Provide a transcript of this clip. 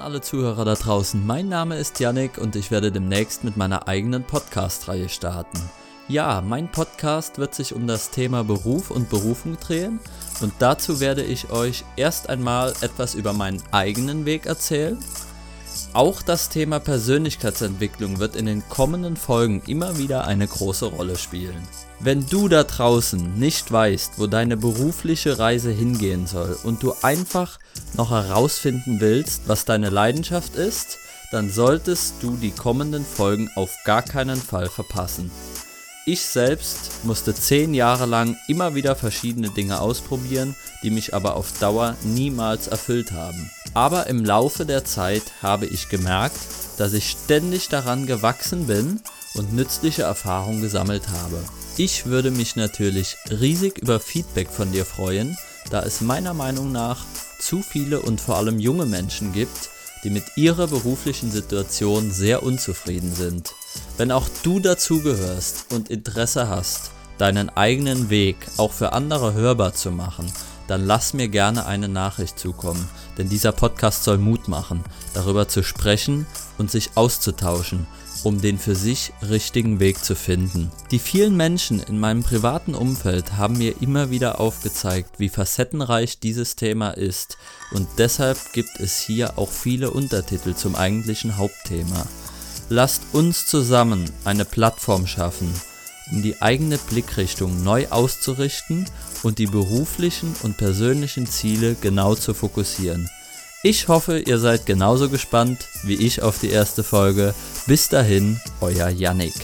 alle Zuhörer da draußen. Mein Name ist Yannick und ich werde demnächst mit meiner eigenen Podcast-Reihe starten. Ja, mein Podcast wird sich um das Thema Beruf und Berufung drehen und dazu werde ich euch erst einmal etwas über meinen eigenen Weg erzählen. Auch das Thema Persönlichkeitsentwicklung wird in den kommenden Folgen immer wieder eine große Rolle spielen. Wenn du da draußen nicht weißt, wo deine berufliche Reise hingehen soll und du einfach noch herausfinden willst, was deine Leidenschaft ist, dann solltest du die kommenden Folgen auf gar keinen Fall verpassen. Ich selbst musste zehn Jahre lang immer wieder verschiedene Dinge ausprobieren, die mich aber auf Dauer niemals erfüllt haben. Aber im Laufe der Zeit habe ich gemerkt, dass ich ständig daran gewachsen bin und nützliche Erfahrungen gesammelt habe. Ich würde mich natürlich riesig über Feedback von dir freuen, da es meiner Meinung nach zu viele und vor allem junge Menschen gibt, die mit ihrer beruflichen Situation sehr unzufrieden sind. Wenn auch du dazugehörst und Interesse hast, deinen eigenen Weg auch für andere hörbar zu machen, dann lass mir gerne eine Nachricht zukommen, denn dieser Podcast soll Mut machen, darüber zu sprechen und sich auszutauschen, um den für sich richtigen Weg zu finden. Die vielen Menschen in meinem privaten Umfeld haben mir immer wieder aufgezeigt, wie facettenreich dieses Thema ist und deshalb gibt es hier auch viele Untertitel zum eigentlichen Hauptthema. Lasst uns zusammen eine Plattform schaffen, um die eigene Blickrichtung neu auszurichten und die beruflichen und persönlichen Ziele genau zu fokussieren. Ich hoffe, ihr seid genauso gespannt wie ich auf die erste Folge. Bis dahin, euer Yannick.